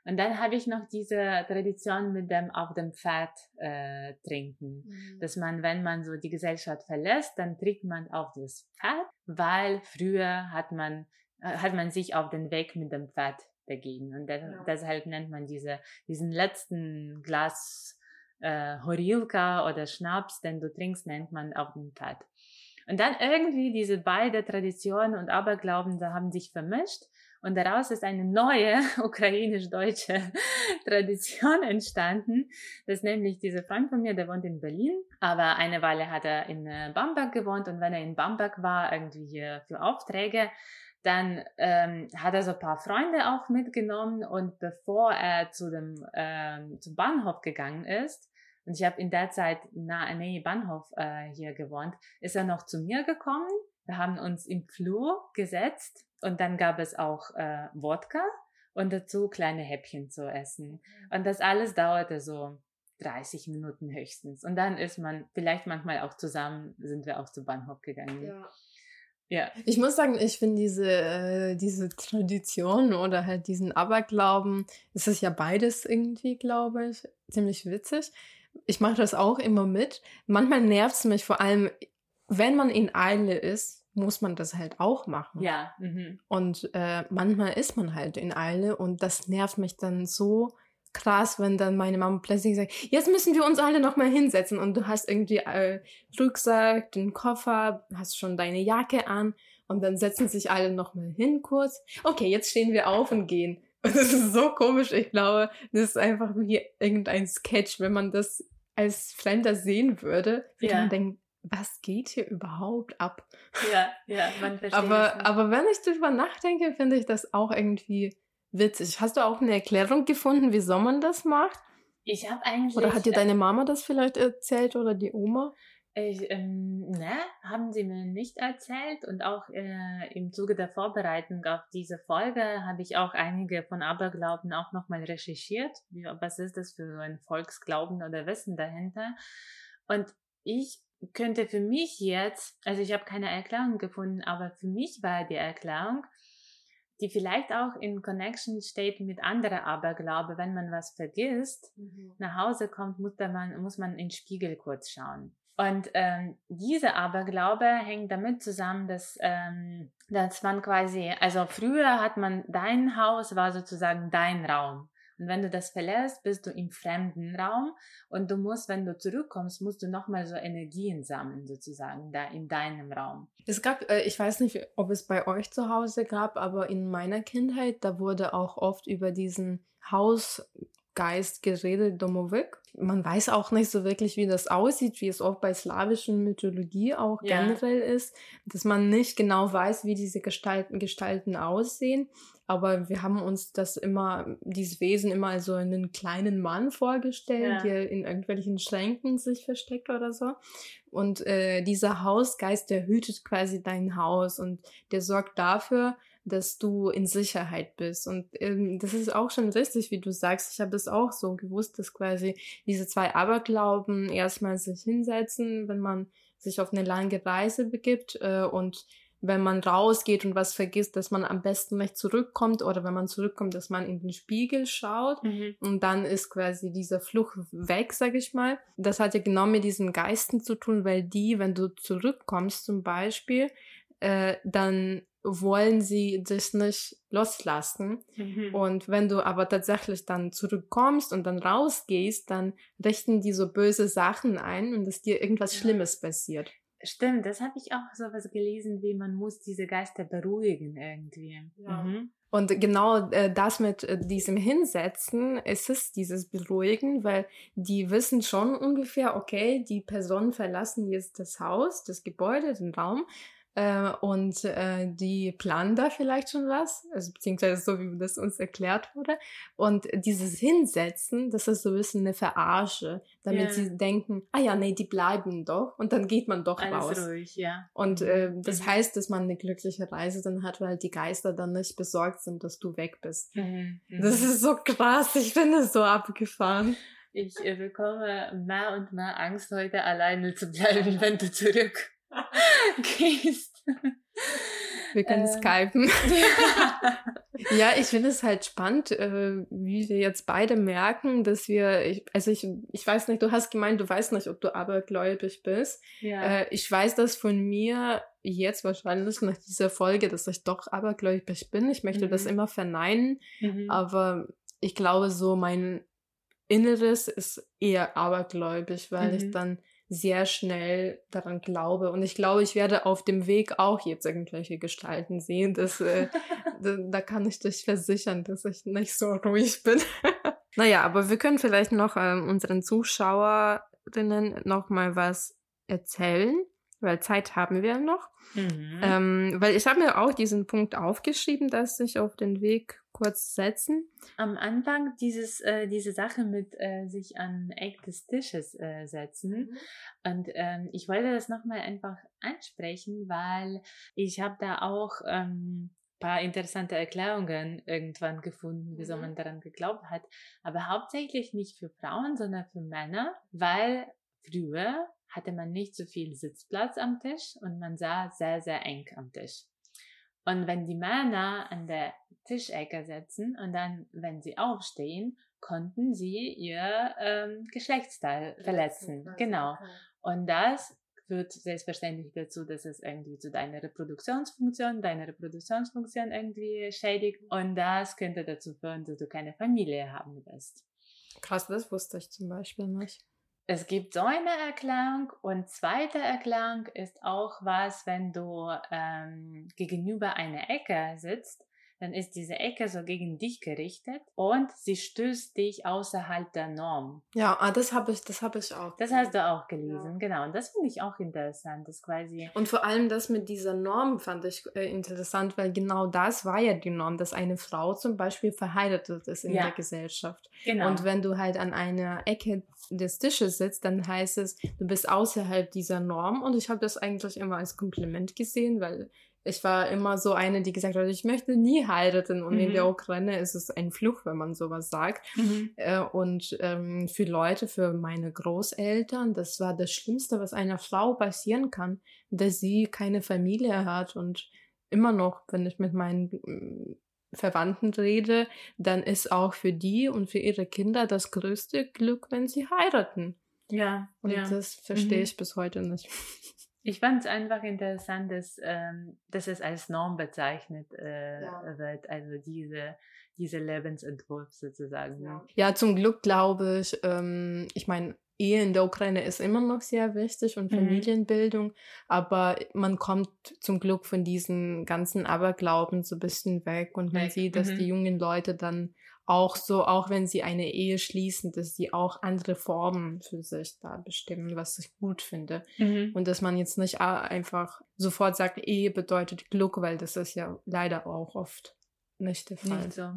S1: Und dann habe ich noch diese Tradition mit dem auf dem Pferd äh, trinken
S3: Mhm.
S1: dass man, wenn man so die Gesellschaft verlässt, dann trägt man auf das Pferd, weil früher hat man, äh, hat man sich auf den Weg mit dem Pferd begeben. Und de
S3: Ja.
S1: deshalb nennt man diese, diesen letzten Glas äh, Horilka oder Schnaps, den du trinkst, nennt man auf dem Pferd. Und dann irgendwie diese beiden Traditionen und Aberglauben, da haben sich vermischt. Und daraus ist eine neue ukrainisch-deutsche Tradition entstanden. Das ist nämlich dieser Freund von mir, der wohnt in Berlin, aber eine Weile hat er in äh, Bamberg gewohnt und wenn er in Bamberg war, irgendwie für Aufträge, dann ähm, hat er so ein paar Freunde auch mitgenommen und bevor er zu dem ähm, zum Bahnhof gegangen ist, und ich habe in der Zeit nahe nee, Bahnhof äh, hier gewohnt, ist er noch zu mir gekommen. Wir haben uns im Flur gesetzt und dann gab es auch äh, Wodka und dazu kleine Häppchen zu essen. Und das alles dauerte so 30 Minuten höchstens. Und dann ist man vielleicht manchmal auch zusammen, sind wir auch zum Bahnhof gegangen.
S3: Ja.
S1: Ja.
S3: Ich muss sagen, ich finde diese, äh, diese Tradition oder halt diesen Aberglauben, es ist ja beides irgendwie, glaube ich, ziemlich witzig. Ich mache das auch immer mit. Manchmal nervt es mich vor allem, wenn man in Eile ist, muss man das halt auch machen.
S1: Ja. Mhm.
S3: Und äh, manchmal ist man halt in Eile und das nervt mich dann so krass, wenn dann meine Mama plötzlich sagt, jetzt müssen wir uns alle nochmal hinsetzen und du hast irgendwie äh, Rucksack, den Koffer, hast schon deine Jacke an und dann setzen sich alle nochmal hin kurz. Okay, jetzt stehen wir auf und gehen. Und das ist so komisch. Ich glaube, das ist einfach wie irgendein Sketch, wenn man das als Fremder sehen würde, würde
S1: Ja.
S3: man denken, was geht hier überhaupt ab?
S1: Ja, ja, man versteht
S3: Aber, aber wenn ich drüber nachdenke, finde ich das auch irgendwie witzig. Hast du auch eine Erklärung gefunden, wieso man das macht?
S1: ich habe eigentlich.
S3: Oder hat dir deine Mama das vielleicht erzählt oder die Oma?
S1: Ich, ähm, ne, haben sie mir nicht erzählt und auch äh, im Zuge der Vorbereitung auf diese Folge habe ich auch einige von Aberglauben auch nochmal recherchiert. Wie, was ist das für ein Volksglauben oder Wissen dahinter? Und ich könnte für mich jetzt, also ich habe keine Erklärung gefunden, aber für mich war die Erklärung, die vielleicht auch in Connection steht mit anderer Aberglaube, wenn man was vergisst, nach Hause kommt, muss, man, muss man in den Spiegel kurz schauen. Und ähm, diese Aberglaube hängt damit zusammen, dass, ähm, dass man quasi, also früher hat man, dein Haus war sozusagen dein Raum. Und wenn du das verlässt, bist du im fremden Raum und du musst, wenn du zurückkommst, musst du nochmal so Energien sammeln, sozusagen, da in deinem Raum.
S3: Es gab, äh, ich weiß nicht, ob es bei euch zu Hause gab, aber in meiner Kindheit, da wurde auch oft über diesen Hausgeist geredet, Domovik. Man weiß auch nicht so wirklich, wie das aussieht, wie es oft bei slawischen Mythologie auch
S1: Ja.
S3: generell ist, dass man nicht genau weiß, wie diese Gestalten, Gestalten aussehen. Aber wir haben uns das immer, dieses Wesen immer als so einen kleinen Mann vorgestellt,
S1: Ja.
S3: der in irgendwelchen Schränken sich versteckt oder so. Und äh, dieser Hausgeist, der hütet quasi dein Haus und der sorgt dafür, dass du in Sicherheit bist. Und ähm, das ist auch schon richtig, wie du sagst. Ich habe das auch so gewusst, dass quasi diese zwei Aberglauben erstmal sich hinsetzen, wenn man sich auf eine lange Reise begibt äh, und wenn man rausgeht und was vergisst, dass man am besten nicht zurückkommt oder wenn man zurückkommt, dass man in den Spiegel schaut
S1: Mhm.
S3: und dann ist quasi dieser Fluch weg, sag ich mal. Das hat ja genau mit diesen Geisten zu tun, weil die, wenn du zurückkommst zum Beispiel, äh, dann wollen sie dich nicht loslassen.
S1: Mhm.
S3: Und wenn du aber tatsächlich dann zurückkommst und dann rausgehst, dann richten die so böse Sachen ein und dass dir irgendwas
S1: Ja.
S3: Schlimmes passiert.
S1: Stimmt, das habe ich auch sowas gelesen, wie man muss diese Geister beruhigen irgendwie.
S3: Ja.
S1: Mhm.
S3: Und genau äh, das mit äh, diesem Hinsetzen, es ist dieses Beruhigen, weil die wissen schon ungefähr, okay, die Personen verlassen jetzt das Haus, das Gebäude, den Raum äh, und äh, die planen da vielleicht schon was, also beziehungsweise so, wie das uns erklärt wurde. Und dieses Hinsetzen, das ist so ein bisschen eine Verarsche, damit
S1: Ja.
S3: sie denken, ah ja, nee, die bleiben doch und dann geht man doch
S1: Alles
S3: raus.
S1: ruhig, ja.
S3: Und äh, das
S1: Mhm.
S3: heißt, dass man eine glückliche Reise dann hat, weil die Geister dann nicht besorgt sind, dass du weg bist.
S1: Mhm.
S3: Das
S1: Mhm.
S3: ist so krass, ich finde es so abgefahren.
S1: Ich äh, bekomme mehr und mehr Angst, heute alleine zu bleiben, wenn du zurück gehst.
S3: Wir können
S1: Ähm.
S3: skypen. Ja, ich finde es halt spannend, äh, wie wir jetzt beide merken, dass wir, ich, also ich, ich weiß nicht, du hast gemeint, du weißt nicht, ob du abergläubig bist.
S1: ja.
S3: Äh, ich weiß das von mir jetzt wahrscheinlich nach dieser Folge, dass ich doch abergläubig bin. Ich möchte das
S1: Mhm.
S3: immer verneinen,
S1: mhm.
S3: aber ich glaube so, mein Inneres ist eher abergläubig, weil ich
S1: Mhm.
S3: dann sehr schnell daran glaube. Und ich glaube, ich werde auf dem Weg auch jetzt irgendwelche Gestalten sehen. Das, äh, da, da kann ich dich versichern, dass ich nicht so ruhig bin. naja, aber wir können vielleicht noch ähm, unseren Zuschauerinnen noch mal was erzählen, weil Zeit haben wir noch.
S1: Mhm.
S3: Ähm, weil ich habe mir auch diesen Punkt aufgeschrieben, dass sich auf den Weg kurz setzen.
S1: Am Anfang dieses, äh, diese Sache mit äh, sich an Eck des Tisches äh, setzen. Und ähm, ich wollte das nochmal einfach ansprechen, weil ich habe da auch ähm, paar interessante Erklärungen irgendwann gefunden, wieso
S3: Mhm.
S1: man daran geglaubt hat. Aber hauptsächlich nicht für Frauen, sondern für Männer, weil früher hatte man nicht so viel Sitzplatz am Tisch und man sah sehr, sehr eng am Tisch. Und wenn die Männer an der Tischecke sitzen und dann, wenn sie aufstehen, konnten sie ihr ähm, Geschlechtsteil verletzen. Genau. Und das führt selbstverständlich dazu, dass es irgendwie zu deiner Reproduktionsfunktion, deine Reproduktionsfunktion irgendwie schädigt. Und das könnte dazu führen, dass du keine Familie haben wirst.
S3: Krass, das wusste ich zum Beispiel nicht.
S1: Es gibt so eine Erklärung und zweite Erklärung ist auch was, wenn du ähm, gegenüber einer Ecke sitzt, dann ist diese Ecke so gegen dich gerichtet und sie stößt dich außerhalb der Norm.
S3: Ja, ah, das habe ich, das habe ich auch.
S1: Das hast du auch gelesen, genau. Und das finde ich auch interessant, das quasi.
S3: Und vor allem das mit dieser Norm fand ich äh, interessant, weil genau das war ja die Norm, dass eine Frau zum Beispiel verheiratet ist in
S1: Ja.
S3: der Gesellschaft.
S1: Genau.
S3: Und wenn du halt an einer Ecke des Tisches sitzt, dann heißt es, du bist außerhalb dieser Norm. Und ich habe das eigentlich immer als Kompliment gesehen, weil ich war immer so eine, die gesagt hat, ich möchte nie heiraten. Und in
S1: Mhm.
S3: der Ukraine ist es ein Fluch, wenn man sowas sagt.
S1: Mhm.
S3: Äh, Und ähm, für Leute, für meine Großeltern, das war das Schlimmste, was einer Frau passieren kann, dass sie keine Familie hat. Und immer noch, wenn ich mit meinen ähm, Verwandten rede, dann ist auch für die und für ihre Kinder das größte Glück, wenn sie heiraten.
S1: Ja,
S3: Und
S1: ja.
S3: das verstehe
S1: Mhm.
S3: ich bis heute nicht.
S1: Ich fand es einfach interessant, dass, ähm, dass es als Norm bezeichnet äh,
S3: Ja.
S1: wird, also diese, diese Lebensentwurf sozusagen. ne?
S3: Ja, zum Glück glaube ich, ähm, ich meine, Ehe in der Ukraine ist immer noch sehr wichtig und
S1: Mhm.
S3: Familienbildung, aber man kommt zum Glück von diesen ganzen Aberglauben so ein bisschen weg und man
S1: Weg,
S3: sieht, dass
S1: mhm.
S3: die jungen Leute dann auch so, auch wenn sie eine Ehe schließen, dass sie auch andere Formen für sich da bestimmen, was ich gut finde.
S1: Mhm.
S3: Und dass man jetzt nicht einfach sofort sagt, Ehe bedeutet Glück, weil das ist ja leider auch oft nicht der Fall.
S1: Nicht so.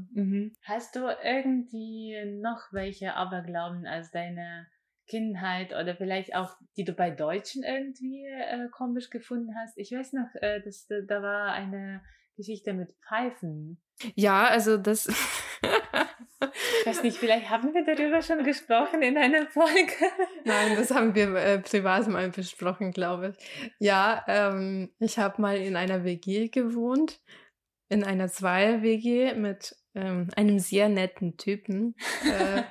S1: Hast du irgendwie noch welche Aberglauben aus deiner Kindheit oder vielleicht auch, die du bei Deutschen irgendwie äh, komisch gefunden hast. Ich weiß noch, äh, dass da, da war eine Geschichte mit Pfeifen.
S3: Ja, also das.
S1: ich weiß nicht, vielleicht haben wir darüber schon gesprochen in einer Folge.
S3: Nein, das haben wir äh, privat mal besprochen, glaube ich. Ja, ähm, ich habe mal in einer WG gewohnt, in einer Zweier-WG mit ähm, einem sehr netten Typen. Äh,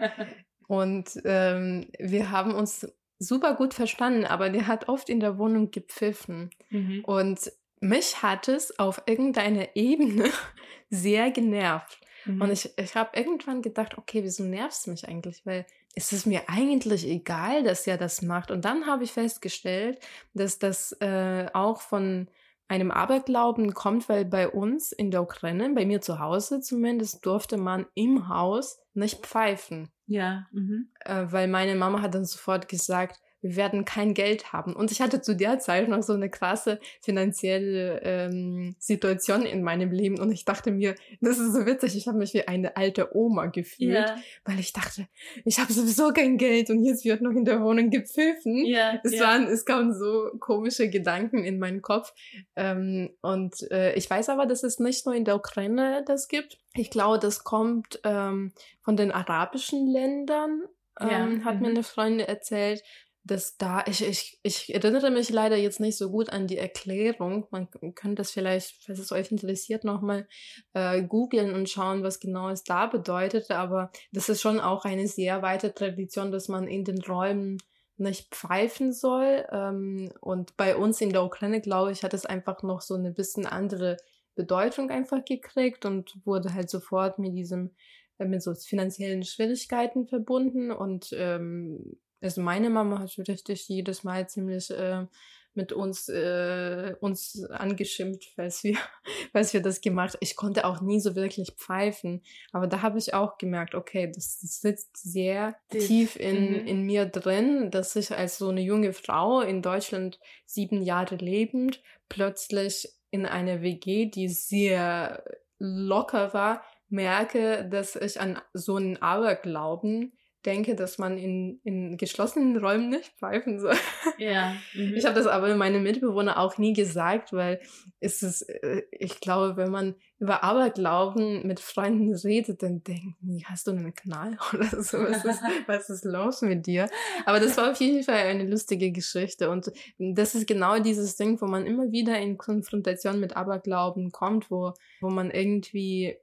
S3: und ähm, wir haben uns super gut verstanden, aber der hat oft in der Wohnung gepfiffen. Mhm. Und mich hat es auf irgendeiner Ebene sehr genervt. Mhm. Und ich, ich habe irgendwann gedacht, okay, wieso nervst du mich eigentlich? Weil es ist mir eigentlich egal, dass er das macht. Und dann habe ich festgestellt, dass das äh, auch von einem Aberglauben kommt, weil bei uns in der Ukraine, bei mir zu Hause zumindest, durfte man im Haus nicht pfeifen.
S1: Ja. Mhm.
S3: Äh, weil meine Mama hat dann sofort gesagt, wir werden kein Geld haben. Und ich hatte zu der Zeit noch so eine krasse finanzielle ähm, Situation in meinem Leben und ich dachte mir, das ist so witzig, ich habe mich wie eine alte Oma gefühlt, ja. weil ich dachte, ich habe sowieso kein Geld und jetzt wird noch in der Wohnung gepfiffen.
S1: Ja,
S3: es,
S1: ja.
S3: waren, es kamen so komische Gedanken in meinen Kopf. Ähm, und äh, ich weiß aber, dass es nicht nur in der Ukraine das gibt. Ich glaube, das kommt ähm, von den arabischen Ländern, ähm, ja. hat mhm. mir eine Freundin erzählt dass da, ich, ich, ich erinnere mich leider jetzt nicht so gut an die Erklärung. Man könnte das vielleicht, falls es euch interessiert, nochmal äh, googeln und schauen, was genau es da bedeutet. Aber das ist schon auch eine sehr weite Tradition, dass man in den Räumen nicht pfeifen soll. Ähm, und bei uns in der Ukraine, glaube ich, hat es einfach noch so eine bisschen andere Bedeutung einfach gekriegt und wurde halt sofort mit diesem äh, mit so finanziellen Schwierigkeiten verbunden und ähm, also meine Mama hat richtig jedes Mal ziemlich äh, mit uns äh, uns angeschimpft, falls wir, falls wir das gemacht. Ich konnte auch nie so wirklich pfeifen, aber da habe ich auch gemerkt, okay, das, das sitzt sehr tief, tief in, mhm. in mir drin, dass ich als so eine junge Frau in Deutschland sieben Jahre lebend plötzlich in einer WG, die sehr locker war, merke, dass ich an so einen Aberglauben denke, dass man in, in geschlossenen Räumen nicht pfeifen soll.
S1: Ja.
S3: Mhm. Ich habe das aber meinen Mitbewohner auch nie gesagt, weil es ist, äh, ich glaube, wenn man über Aberglauben mit Freunden redet, dann denken die, hast du einen Knall oder so? Was ist, was ist los mit dir? Aber das war auf jeden Fall eine lustige Geschichte und das ist genau dieses Ding, wo man immer wieder in Konfrontation mit Aberglauben kommt, wo, wo man irgendwie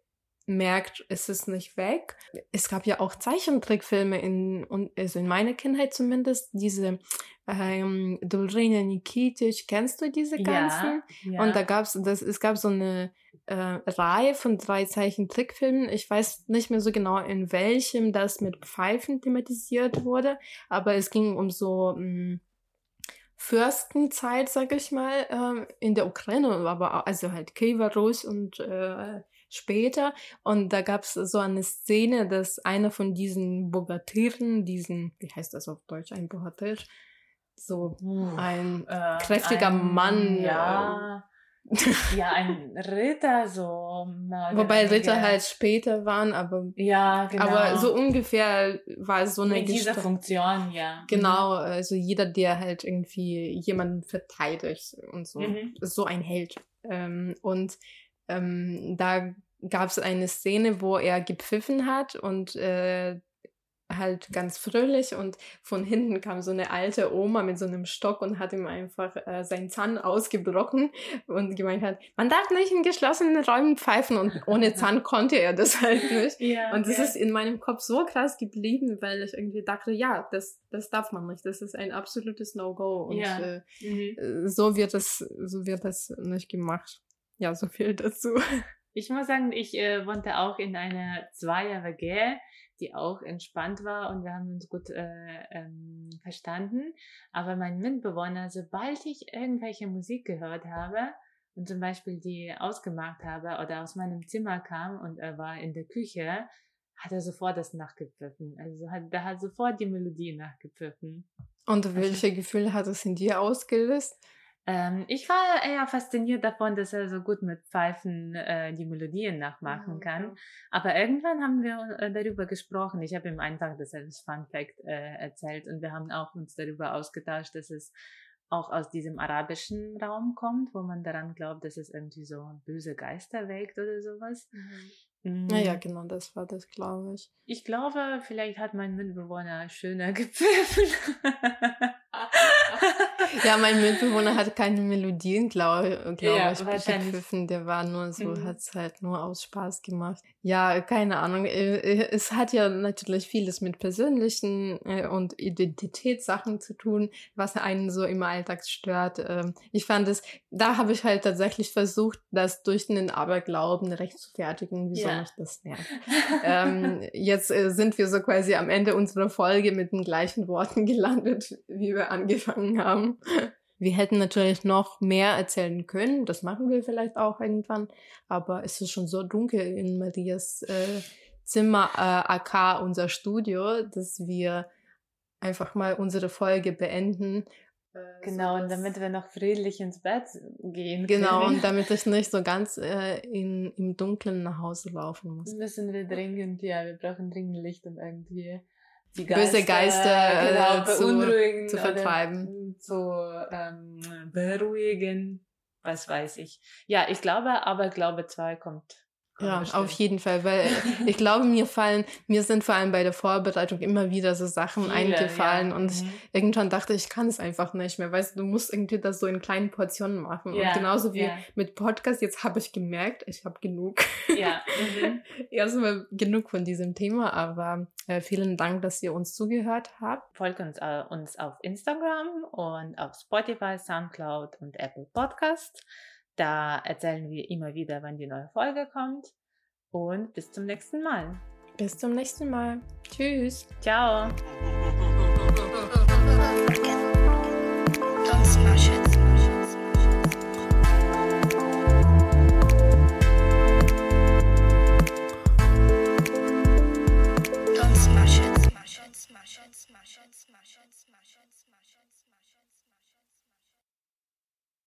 S3: merkt, es ist nicht weg. Es gab ja auch Zeichentrickfilme in, also in meiner Kindheit zumindest, diese ähm, Dolrina Nikitic, kennst du diese ganzen? Ja, ja. Und da gab's, das, es gab so eine äh, Reihe von drei Zeichentrickfilmen. Ich weiß nicht mehr so genau, in welchem das mit Pfeifen thematisiert wurde, aber es ging um so mh, hm, Fürstenzeit, sag ich mal, äh, in der Ukraine, aber also halt Kiewer und äh, später. Und da gab es so eine Szene, dass einer von diesen Bogatieren, diesen, wie heißt das auf Deutsch, ein Bogatir, so ein äh, kräftiger ein, Mann.
S1: Ja. ja, ein Ritter, so.
S3: Wobei Ritter halt später waren, aber.
S1: Ja, genau.
S3: Aber so ungefähr war es so eine
S1: Mit dieser Funktion, ja.
S3: Genau, mhm. also jeder, der halt irgendwie jemanden verteidigt und so. Mhm. So ein Held. Ähm, und ähm, da gab es eine Szene, wo er gepfiffen hat und äh, halt ganz fröhlich und von hinten kam so eine alte Oma mit so einem Stock und hat ihm einfach äh, seinen Zahn ausgebrochen und gemeint hat, man darf nicht in geschlossenen Räumen pfeifen und ohne Zahn konnte er das halt nicht.
S1: Ja,
S3: und das ja. ist in meinem Kopf so krass geblieben, weil ich irgendwie dachte, ja, das, das darf man nicht, das ist ein absolutes No-Go und ja. äh, mhm. so wird das, so wird das nicht gemacht. Ja, so viel dazu.
S1: Ich muss sagen, ich äh, wohnte auch in einer Zweier-WG, die auch entspannt war und wir haben uns gut äh, ähm, verstanden. Aber mein Mitbewohner, sobald ich irgendwelche Musik gehört habe und zum Beispiel die ausgemacht habe oder aus meinem Zimmer kam und er war in der Küche, hat er sofort das nachgepfiffen. Also hat, da hat sofort die Melodie nachgepfiffen.
S3: Und welche Gefühle hat es in dir ausgelöst?
S1: Ähm, ich war eher fasziniert davon, dass er so gut mit Pfeifen äh, die Melodien nachmachen
S3: Ja,
S1: kann.
S3: ja.
S1: Aber irgendwann haben wir äh, darüber gesprochen. Ich habe ihm einfach das als Fun Fact äh, erzählt und wir haben auch uns darüber ausgetauscht, dass es auch aus diesem arabischen Raum kommt, wo man daran glaubt, dass es irgendwie so böse Geister weckt oder sowas. Mm,
S3: Naja, genau, das war das, glaube ich.
S1: Ich glaube, vielleicht hat mein Mitbewohner schöner gepfiffen.
S3: Ja, mein Mitbewohner hat keine Melodien, glaube glaub
S1: Ja,
S3: ich, gepfiffen. Der war nur so,
S1: Mhm.
S3: hat es halt nur aus Spaß gemacht. Ja, keine Ahnung. äh, äh, Es hat ja natürlich vieles mit persönlichen äh, und Identitätssachen zu tun, was einen so im Alltag stört. Ähm, Ich fand es, da habe ich halt tatsächlich versucht, das durch den Aberglauben rechtfertigen. Wie soll
S1: Ja.
S3: ich das lernen? ähm, jetzt sind wir so quasi am Ende unserer Folge mit den gleichen Worten gelandet, wie wir angefangen haben. Wir hätten natürlich noch mehr erzählen können, das machen wir vielleicht auch irgendwann, aber es ist schon so dunkel in Marias äh, Zimmer, äh, AK unser Studio, dass wir einfach mal unsere Folge beenden. Äh,
S1: Genau, und
S3: sodass-
S1: damit wir noch friedlich ins Bett gehen
S3: Genau,
S1: können,
S3: und damit ich nicht so ganz äh, in, im Dunkeln nach Hause laufen muss.
S1: müssen wir dringend, ja, wir brauchen dringend Licht, um irgendwie die
S3: Böse Geister, äh,
S1: genau,
S3: zu- zu vertreiben.
S1: zu ähm, beruhigen, was weiß ich. Ja, ich glaube, aber Glaube 2 kommt.
S3: Ja,
S1: bestimmt.
S3: auf jeden Fall, weil ich glaube, mir fallen, mir sind vor allem bei der Vorbereitung immer wieder so Sachen
S1: Viele,
S3: eingefallen
S1: ja.
S3: und ich
S1: Mhm.
S3: irgendwann dachte, ich kann es einfach nicht mehr. Weißt du, du musst irgendwie das so in kleinen Portionen machen.
S1: Ja,
S3: und genauso wie
S1: ja.
S3: mit Podcast, jetzt habe ich gemerkt, ich habe genug.
S1: Ja, mhm.
S3: Erstmal genug von diesem Thema, aber äh, vielen Dank, dass ihr uns zugehört habt.
S1: Folgt uns, äh, uns auf Instagram und auf Spotify, Soundcloud und Apple Podcast. Da erzählen wir immer wieder, wann die neue Folge kommt. Und bis zum nächsten Mal.
S3: Bis zum nächsten Mal. Tschüss.
S1: Ciao.